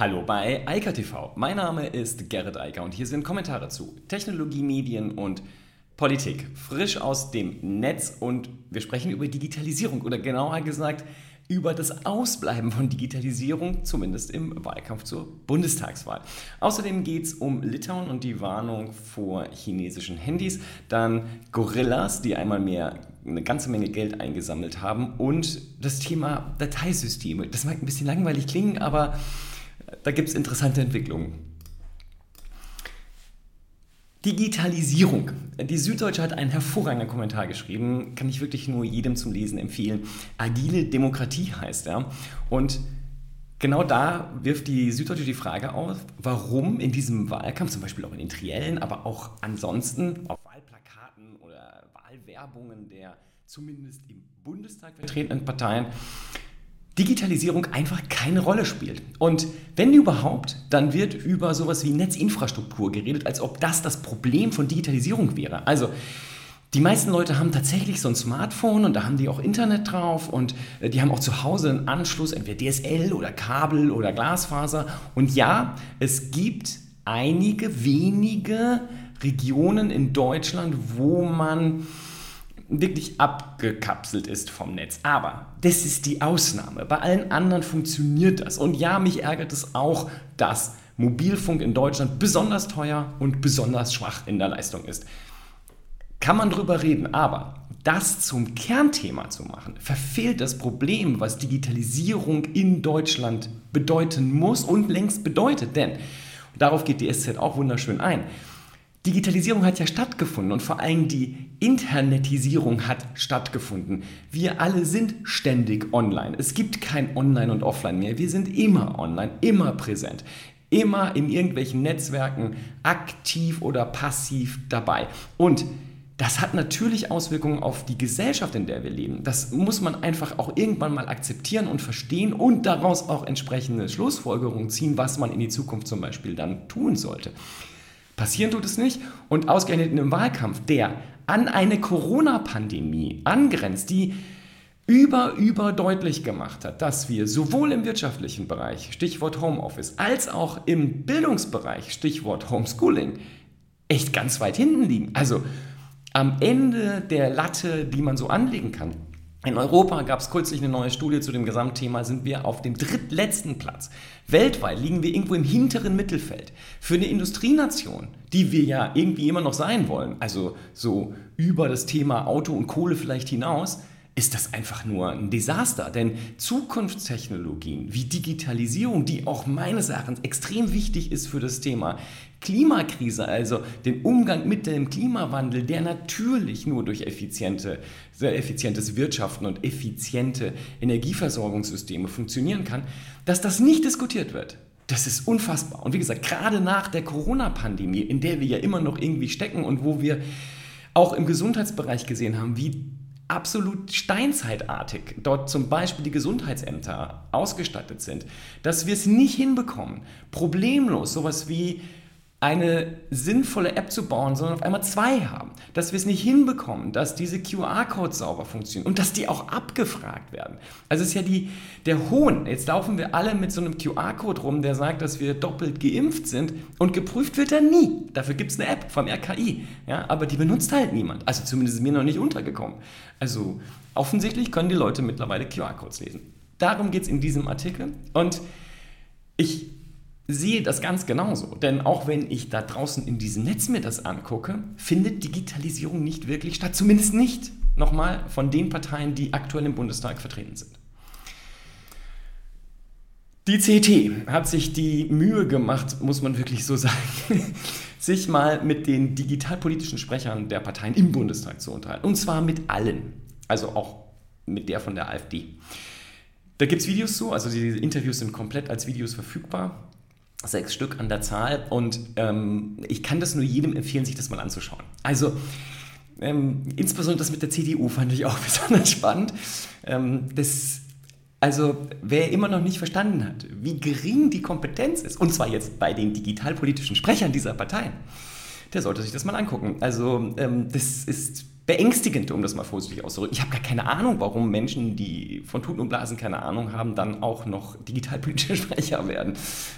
Hallo bei Eika TV. Mein Name ist Gerrit Eiker und hier sind Kommentare zu Technologie, Medien und Politik. Frisch aus dem Netz und wir sprechen über Digitalisierung oder genauer gesagt über das Ausbleiben von Digitalisierung, zumindest im Wahlkampf zur Bundestagswahl. Außerdem geht es um Litauen und die Warnung vor chinesischen Handys, dann Gorillas, die einmal mehr eine ganze Menge Geld eingesammelt haben und das Thema Dateisysteme. Das mag ein bisschen langweilig klingen, aber da gibt es interessante Entwicklungen. Digitalisierung. Die Süddeutsche hat einen hervorragenden Kommentar geschrieben, kann ich wirklich nur jedem zum Lesen empfehlen. Agile Demokratie heißt er. Und genau da wirft die Süddeutsche die Frage auf, warum in diesem Wahlkampf, zum Beispiel auch in den Triellen, aber auch ansonsten auf Wahlplakaten oder Wahlwerbungen der zumindest im Bundestag vertretenen Parteien, Digitalisierung einfach keine Rolle spielt. Und wenn überhaupt, dann wird über sowas wie Netzinfrastruktur geredet, als ob das das Problem von Digitalisierung wäre. Also die meisten Leute haben tatsächlich so ein Smartphone und da haben die auch Internet drauf und äh, die haben auch zu Hause einen Anschluss, entweder DSL oder Kabel oder Glasfaser. Und ja, es gibt einige wenige Regionen in Deutschland, wo man wirklich abgekapselt ist vom Netz. Aber das ist die Ausnahme. Bei allen anderen funktioniert das. Und ja, mich ärgert es auch, dass Mobilfunk in Deutschland besonders teuer und besonders schwach in der Leistung ist. Kann man drüber reden, aber das zum Kernthema zu machen, verfehlt das Problem, was Digitalisierung in Deutschland bedeuten muss und längst bedeutet. Denn, darauf geht die SZ auch wunderschön ein, Digitalisierung hat ja stattgefunden und vor allem die Internetisierung hat stattgefunden. Wir alle sind ständig online. Es gibt kein Online und Offline mehr. Wir sind immer online, immer präsent, immer in irgendwelchen Netzwerken aktiv oder passiv dabei. Und das hat natürlich Auswirkungen auf die Gesellschaft, in der wir leben. Das muss man einfach auch irgendwann mal akzeptieren und verstehen und daraus auch entsprechende Schlussfolgerungen ziehen, was man in die Zukunft zum Beispiel dann tun sollte. Passieren tut es nicht. Und ausgerechnet in einem Wahlkampf, der an eine Corona-Pandemie angrenzt, die über, über deutlich gemacht hat, dass wir sowohl im wirtschaftlichen Bereich, Stichwort Homeoffice, als auch im Bildungsbereich, Stichwort Homeschooling, echt ganz weit hinten liegen. Also am Ende der Latte, die man so anlegen kann. In Europa gab es kürzlich eine neue Studie zu dem Gesamtthema, sind wir auf dem drittletzten Platz. Weltweit liegen wir irgendwo im hinteren Mittelfeld. Für eine Industrienation, die wir ja irgendwie immer noch sein wollen, also so über das Thema Auto und Kohle vielleicht hinaus, ist das einfach nur ein Desaster. Denn Zukunftstechnologien wie Digitalisierung, die auch meines Erachtens extrem wichtig ist für das Thema Klimakrise, also den Umgang mit dem Klimawandel, der natürlich nur durch effiziente, sehr effizientes Wirtschaften und effiziente Energieversorgungssysteme funktionieren kann, dass das nicht diskutiert wird. Das ist unfassbar. Und wie gesagt, gerade nach der Corona-Pandemie, in der wir ja immer noch irgendwie stecken und wo wir auch im Gesundheitsbereich gesehen haben, wie absolut steinzeitartig dort zum Beispiel die Gesundheitsämter ausgestattet sind, dass wir es nicht hinbekommen, problemlos sowas wie eine sinnvolle App zu bauen, sondern auf einmal zwei haben. Dass wir es nicht hinbekommen, dass diese QR-Codes sauber funktionieren und dass die auch abgefragt werden. Also ist ja die, der Hohn. Jetzt laufen wir alle mit so einem QR-Code rum, der sagt, dass wir doppelt geimpft sind und geprüft wird er nie. Dafür gibt es eine App vom RKI. Ja, aber die benutzt halt niemand. Also zumindest ist mir noch nicht untergekommen. Also offensichtlich können die Leute mittlerweile QR-Codes lesen. Darum geht es in diesem Artikel. Und ich sehe das ganz genauso. Denn auch wenn ich da draußen in diesem Netz mir das angucke, findet Digitalisierung nicht wirklich statt. Zumindest nicht, nochmal, von den Parteien, die aktuell im Bundestag vertreten sind. Die CT hat sich die Mühe gemacht, muss man wirklich so sagen, sich mal mit den digitalpolitischen Sprechern der Parteien im Bundestag zu unterhalten. Und zwar mit allen. Also auch mit der von der AfD. Da gibt es Videos zu, also diese Interviews sind komplett als Videos verfügbar sechs Stück an der Zahl und ähm, ich kann das nur jedem empfehlen, sich das mal anzuschauen. Also ähm, insbesondere das mit der CDU fand ich auch besonders spannend. Ähm, das, also wer immer noch nicht verstanden hat, wie gering die Kompetenz ist, und zwar jetzt bei den digitalpolitischen Sprechern dieser Parteien, der sollte sich das mal angucken. Also ähm, das ist beängstigend, um das mal vorsichtig auszudrücken. Ich habe gar keine Ahnung, warum Menschen, die von Tuten und Blasen keine Ahnung haben, dann auch noch digitalpolitische Sprecher werden.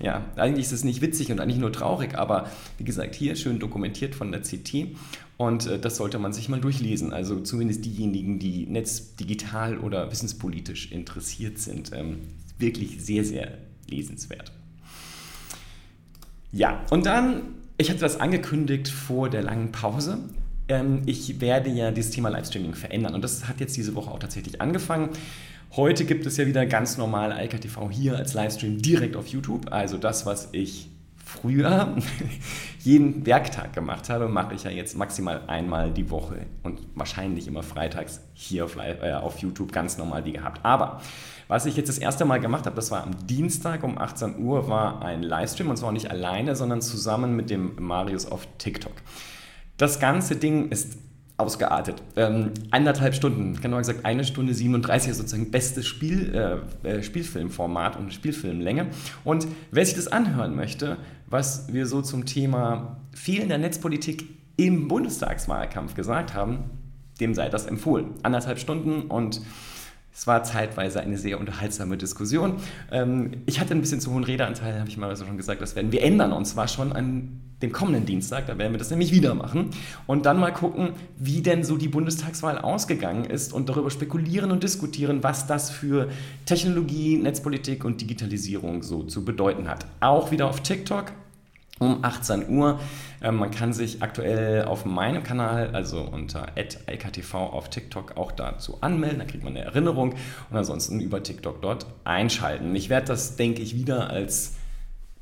Ja, eigentlich ist es nicht witzig und eigentlich nur traurig, aber wie gesagt, hier schön dokumentiert von der CT und äh, das sollte man sich mal durchlesen. Also zumindest diejenigen, die netzdigital oder wissenspolitisch interessiert sind. Ähm, wirklich sehr, sehr lesenswert. Ja, und dann, ich hatte das angekündigt vor der langen Pause. Ähm, ich werde ja dieses Thema Livestreaming verändern und das hat jetzt diese Woche auch tatsächlich angefangen. Heute gibt es ja wieder ganz normal IKTV hier als Livestream direkt auf YouTube. Also das, was ich früher jeden Werktag gemacht habe, mache ich ja jetzt maximal einmal die Woche und wahrscheinlich immer freitags hier auf, äh, auf YouTube ganz normal wie gehabt. Aber was ich jetzt das erste Mal gemacht habe, das war am Dienstag um 18 Uhr, war ein Livestream und zwar nicht alleine, sondern zusammen mit dem Marius auf TikTok. Das ganze Ding ist ausgeartet. Ähm, eineinhalb Stunden, genauer gesagt eine Stunde 37 ist sozusagen bestes Spiel, äh, äh, Spielfilmformat und Spielfilmlänge. Und wer sich das anhören möchte, was wir so zum Thema fehlender Netzpolitik im Bundestagswahlkampf gesagt haben, dem sei das empfohlen. Anderthalb Stunden und es war zeitweise eine sehr unterhaltsame Diskussion. Ähm, ich hatte ein bisschen zu hohen Redeanteil, habe ich mal so schon gesagt, das werden wir ändern. Und zwar schon an dem kommenden Dienstag, da werden wir das nämlich wieder machen. Und dann mal gucken, wie denn so die Bundestagswahl ausgegangen ist und darüber spekulieren und diskutieren, was das für Technologie, Netzpolitik und Digitalisierung so zu bedeuten hat. Auch wieder auf TikTok um 18 Uhr. Ähm, man kann sich aktuell auf meinem Kanal, also unter @lktv auf TikTok auch dazu anmelden, da kriegt man eine Erinnerung und ansonsten über TikTok dort einschalten. Ich werde das, denke ich, wieder als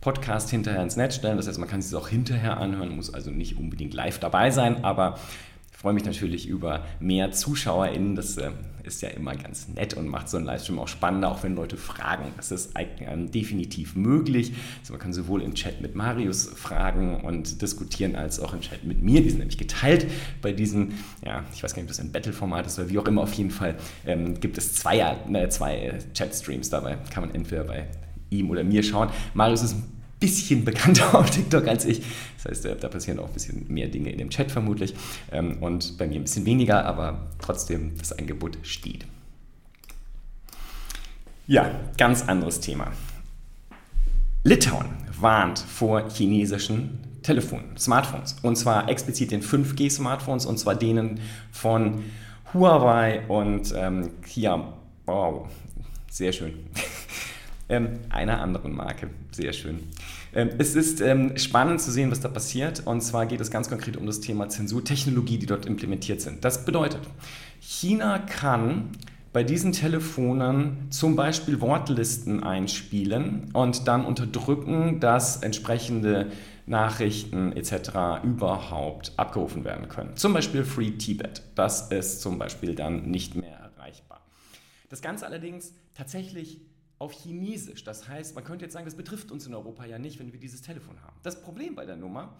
Podcast hinterher ins Netz stellen. Das heißt, man kann es auch hinterher anhören, muss also nicht unbedingt live dabei sein, aber freue mich natürlich über mehr ZuschauerInnen. Das äh, ist ja immer ganz nett und macht so einen Livestream auch spannender, auch wenn Leute fragen. Das ist äh, definitiv möglich. Also man kann sowohl im Chat mit Marius fragen und diskutieren, als auch im Chat mit mir. Die sind nämlich geteilt bei diesem, ja, ich weiß gar nicht, ob das ein Battle-Format ist oder wie auch immer. Auf jeden Fall ähm, gibt es zwei, äh, zwei Chat-Streams dabei. Kann man entweder bei ihm oder mir schauen. Marius ist ein bisschen bekannter auf TikTok als ich. Das heißt, äh, da passieren auch ein bisschen mehr Dinge in dem Chat vermutlich ähm, und bei mir ein bisschen weniger, aber trotzdem das Angebot steht. Ja, ganz anderes Thema. Litauen warnt vor chinesischen Telefonen, Smartphones. Und zwar explizit den 5G-Smartphones und zwar denen von Huawei und ähm, Kia. Wow, sehr schön. Ähm, einer anderen Marke. Sehr schön. Ähm, es ist ähm, spannend zu sehen, was da passiert. Und zwar geht es ganz konkret um das Thema Zensurtechnologie, die dort implementiert sind. Das bedeutet, China kann bei diesen Telefonen zum Beispiel Wortlisten einspielen und dann unterdrücken, dass entsprechende Nachrichten etc. überhaupt abgerufen werden können. Zum Beispiel Free Tibet. Das ist zum Beispiel dann nicht mehr erreichbar. Das Ganze allerdings tatsächlich auf Chinesisch. Das heißt, man könnte jetzt sagen, das betrifft uns in Europa ja nicht, wenn wir dieses Telefon haben. Das Problem bei der Nummer,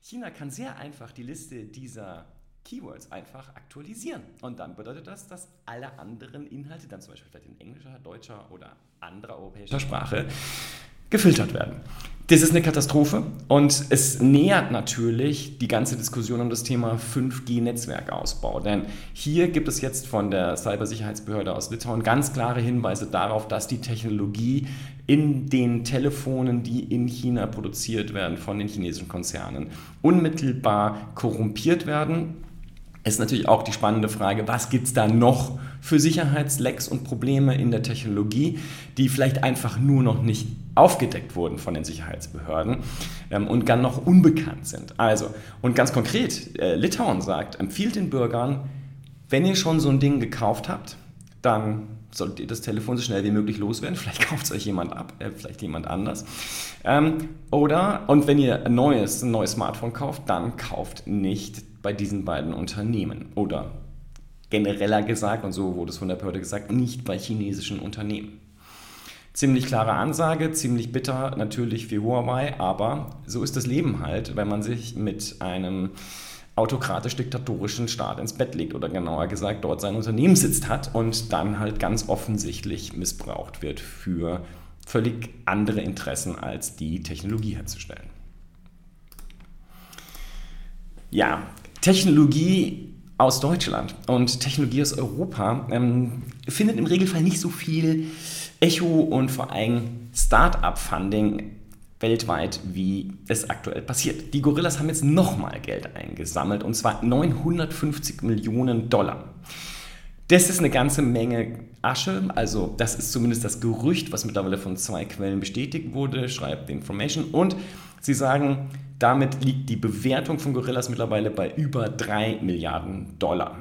China kann sehr einfach die Liste dieser Keywords einfach aktualisieren. Und dann bedeutet das, dass alle anderen Inhalte, dann zum Beispiel vielleicht in englischer, deutscher oder anderer europäischer Sprache, gefiltert werden. Das ist eine Katastrophe und es nähert natürlich die ganze Diskussion um das Thema 5G-Netzwerkausbau. Denn hier gibt es jetzt von der Cybersicherheitsbehörde aus Litauen ganz klare Hinweise darauf, dass die Technologie in den Telefonen, die in China produziert werden von den chinesischen Konzernen, unmittelbar korrumpiert werden ist natürlich auch die spannende Frage, was gibt es da noch für Sicherheitslecks und Probleme in der Technologie, die vielleicht einfach nur noch nicht aufgedeckt wurden von den Sicherheitsbehörden ähm, und dann noch unbekannt sind. Also, und ganz konkret, äh, Litauen sagt, empfiehlt den Bürgern, wenn ihr schon so ein Ding gekauft habt, dann solltet ihr das Telefon so schnell wie möglich loswerden. Vielleicht kauft es euch jemand ab, äh, vielleicht jemand anders. Ähm, oder, und wenn ihr ein neues, ein neues Smartphone kauft, dann kauft nicht bei diesen beiden Unternehmen. Oder genereller gesagt, und so wurde es von der Behörde gesagt, nicht bei chinesischen Unternehmen. Ziemlich klare Ansage, ziemlich bitter natürlich für Huawei, aber so ist das Leben halt, wenn man sich mit einem autokratisch-diktatorischen Staat ins Bett legt oder genauer gesagt dort seinen Unternehmenssitz hat und dann halt ganz offensichtlich missbraucht wird für völlig andere Interessen als die Technologie herzustellen. Ja, Technologie aus Deutschland und Technologie aus Europa ähm, findet im Regelfall nicht so viel Echo und vor allem Start-up-Funding weltweit, wie es aktuell passiert. Die Gorillas haben jetzt nochmal Geld eingesammelt und zwar 950 Millionen Dollar. Das ist eine ganze Menge Asche, also das ist zumindest das Gerücht, was mittlerweile von zwei Quellen bestätigt wurde, schreibt Information. Und sie sagen, damit liegt die Bewertung von Gorillas mittlerweile bei über 3 Milliarden Dollar.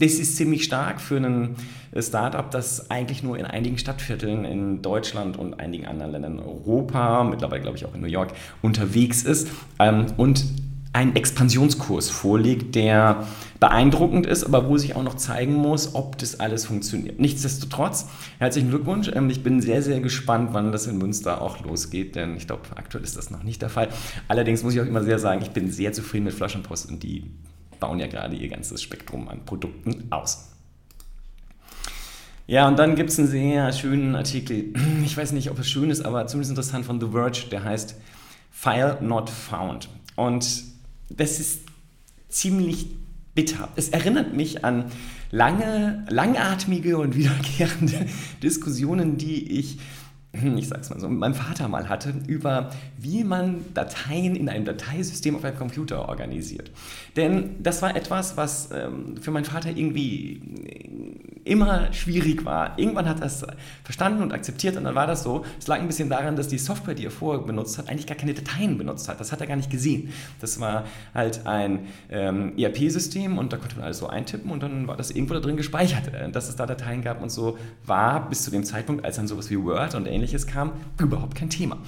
Das ist ziemlich stark für ein Startup, das eigentlich nur in einigen Stadtvierteln in Deutschland und einigen anderen Ländern in Europa, mittlerweile glaube ich auch in New York, unterwegs ist ähm, und einen Expansionskurs vorlegt, der beeindruckend ist, aber wo sich auch noch zeigen muss, ob das alles funktioniert. Nichtsdestotrotz, herzlichen Glückwunsch. Ähm, ich bin sehr, sehr gespannt, wann das in Münster auch losgeht, denn ich glaube, aktuell ist das noch nicht der Fall. Allerdings muss ich auch immer sehr sagen, ich bin sehr zufrieden mit Flaschenpost und die bauen ja gerade ihr ganzes Spektrum an Produkten aus. Ja, und dann gibt es einen sehr schönen Artikel, ich weiß nicht, ob es schön ist, aber zumindest interessant von The Verge, der heißt File Not Found. Und das ist ziemlich bitter. Es erinnert mich an lange, langatmige und wiederkehrende Diskussionen, die ich ich sag's mal so, mit meinem Vater mal hatte, über wie man Dateien in einem Dateisystem auf einem Computer organisiert. Denn das war etwas, was ähm, für meinen Vater irgendwie immer schwierig war. Irgendwann hat er es verstanden und akzeptiert und dann war das so. Es lag ein bisschen daran, dass die Software, die er vorher benutzt hat, eigentlich gar keine Dateien benutzt hat. Das hat er gar nicht gesehen. Das war halt ein ähm, ERP-System und da konnte man alles so eintippen und dann war das irgendwo da drin gespeichert, äh, dass es da Dateien gab und so war bis zu dem Zeitpunkt, als dann sowas wie Word und ähnliches kam, überhaupt kein Thema.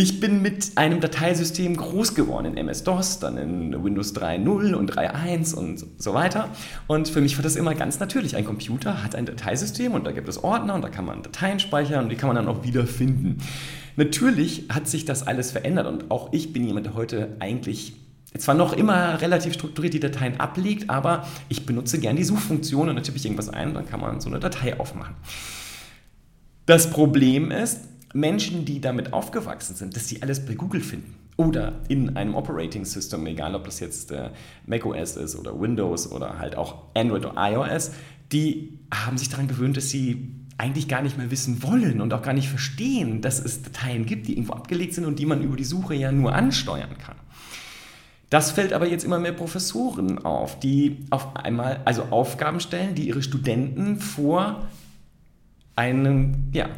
Ich bin mit einem Dateisystem groß geworden in MS-DOS, dann in Windows 3.0 und 3.1 und so weiter. Und für mich war das immer ganz natürlich. Ein Computer hat ein Dateisystem und da gibt es Ordner und da kann man Dateien speichern und die kann man dann auch wiederfinden. Natürlich hat sich das alles verändert und auch ich bin jemand, der heute eigentlich zwar noch immer relativ strukturiert die Dateien ablegt, aber ich benutze gern die Suchfunktion und dann tippe ich irgendwas ein und dann kann man so eine Datei aufmachen. Das Problem ist, Menschen, die damit aufgewachsen sind, dass sie alles bei Google finden oder in einem Operating System, egal ob das jetzt äh, macOS ist oder Windows oder halt auch Android oder iOS, die haben sich daran gewöhnt, dass sie eigentlich gar nicht mehr wissen wollen und auch gar nicht verstehen, dass es Dateien gibt, die irgendwo abgelegt sind und die man über die Suche ja nur ansteuern kann. Das fällt aber jetzt immer mehr Professoren auf, die auf einmal also Aufgaben stellen, die ihre Studenten vor einen, ja,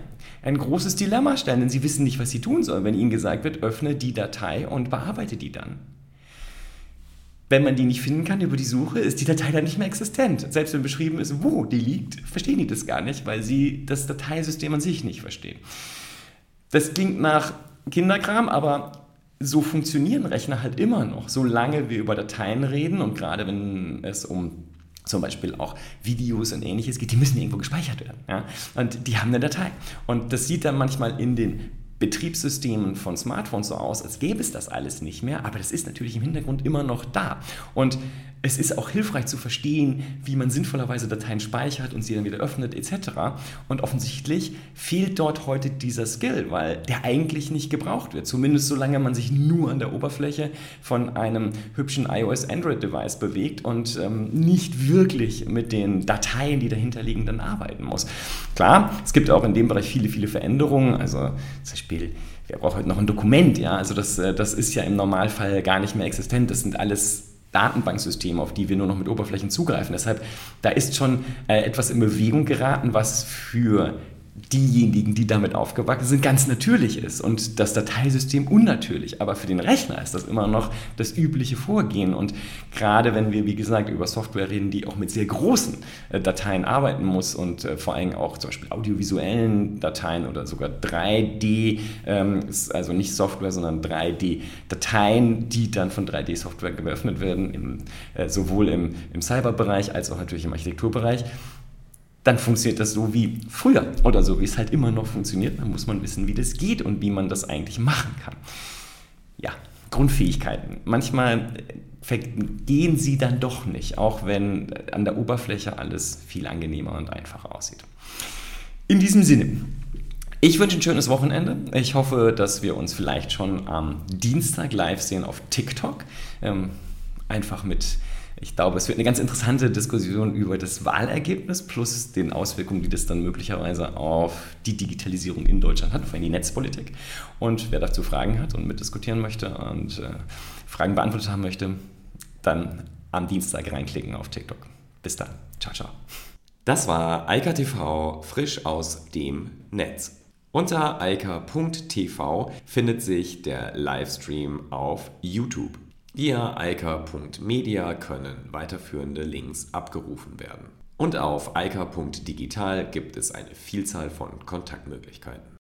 ein großes Dilemma stellen, denn sie wissen nicht, was sie tun sollen, wenn ihnen gesagt wird, öffne die Datei und bearbeite die dann. Wenn man die nicht finden kann über die Suche, ist die Datei dann nicht mehr existent. Selbst wenn beschrieben ist, wo die liegt, verstehen die das gar nicht, weil sie das Dateisystem an sich nicht verstehen. Das klingt nach Kinderkram, aber so funktionieren Rechner halt immer noch, solange wir über Dateien reden und gerade wenn es um zum Beispiel auch Videos und ähnliches geht, die müssen irgendwo gespeichert werden. Ja? Und die haben eine Datei. Und das sieht dann manchmal in den Betriebssystemen von Smartphones so aus, als gäbe es das alles nicht mehr, aber das ist natürlich im Hintergrund immer noch da. Und es ist auch hilfreich zu verstehen, wie man sinnvollerweise Dateien speichert und sie dann wieder öffnet etc. Und offensichtlich fehlt dort heute dieser Skill, weil der eigentlich nicht gebraucht wird. Zumindest solange man sich nur an der Oberfläche von einem hübschen iOS-Android-Device bewegt und ähm, nicht wirklich mit den Dateien, die dahinter liegen, dann arbeiten muss. Klar, es gibt auch in dem Bereich viele, viele Veränderungen. Also zum Beispiel wer braucht heute noch ein Dokument? Ja, also das, äh, das ist ja im Normalfall gar nicht mehr existent. Das sind alles Datenbanksysteme, auf die wir nur noch mit Oberflächen zugreifen. Deshalb, da ist schon äh, etwas in Bewegung geraten, was für diejenigen, die damit aufgewachsen sind, ganz natürlich ist und das Dateisystem unnatürlich. Aber für den Rechner ist das immer noch das übliche Vorgehen. Und gerade wenn wir, wie gesagt, über Software reden, die auch mit sehr großen äh, Dateien arbeiten muss und äh, vor allem auch zum Beispiel audiovisuellen Dateien oder sogar 3D, ähm, also nicht Software, sondern 3D-Dateien, die dann von 3D-Software geöffnet werden, äh, sowohl im, im Cyberbereich als auch natürlich im Architekturbereich dann funktioniert das so wie früher oder so wie es halt immer noch funktioniert. Dann muss man wissen, wie das geht und wie man das eigentlich machen kann. Ja, Grundfähigkeiten. Manchmal gehen sie dann doch nicht, auch wenn an der Oberfläche alles viel angenehmer und einfacher aussieht. In diesem Sinne, ich wünsche ein schönes Wochenende. Ich hoffe, dass wir uns vielleicht schon am Dienstag live sehen auf TikTok. Ähm, einfach mit Ich glaube, es wird eine ganz interessante Diskussion über das Wahlergebnis plus den Auswirkungen, die das dann möglicherweise auf die Digitalisierung in Deutschland hat, vor allem die Netzpolitik. Und wer dazu Fragen hat und mitdiskutieren möchte und äh, Fragen beantwortet haben möchte, dann am Dienstag reinklicken auf TikTok. Bis dann. Ciao, ciao. Das war Eika TV frisch aus dem Netz. Unter eika.tv findet sich der Livestream auf YouTube. Via können weiterführende Links abgerufen werden. Und auf eika.digital gibt es eine Vielzahl von Kontaktmöglichkeiten.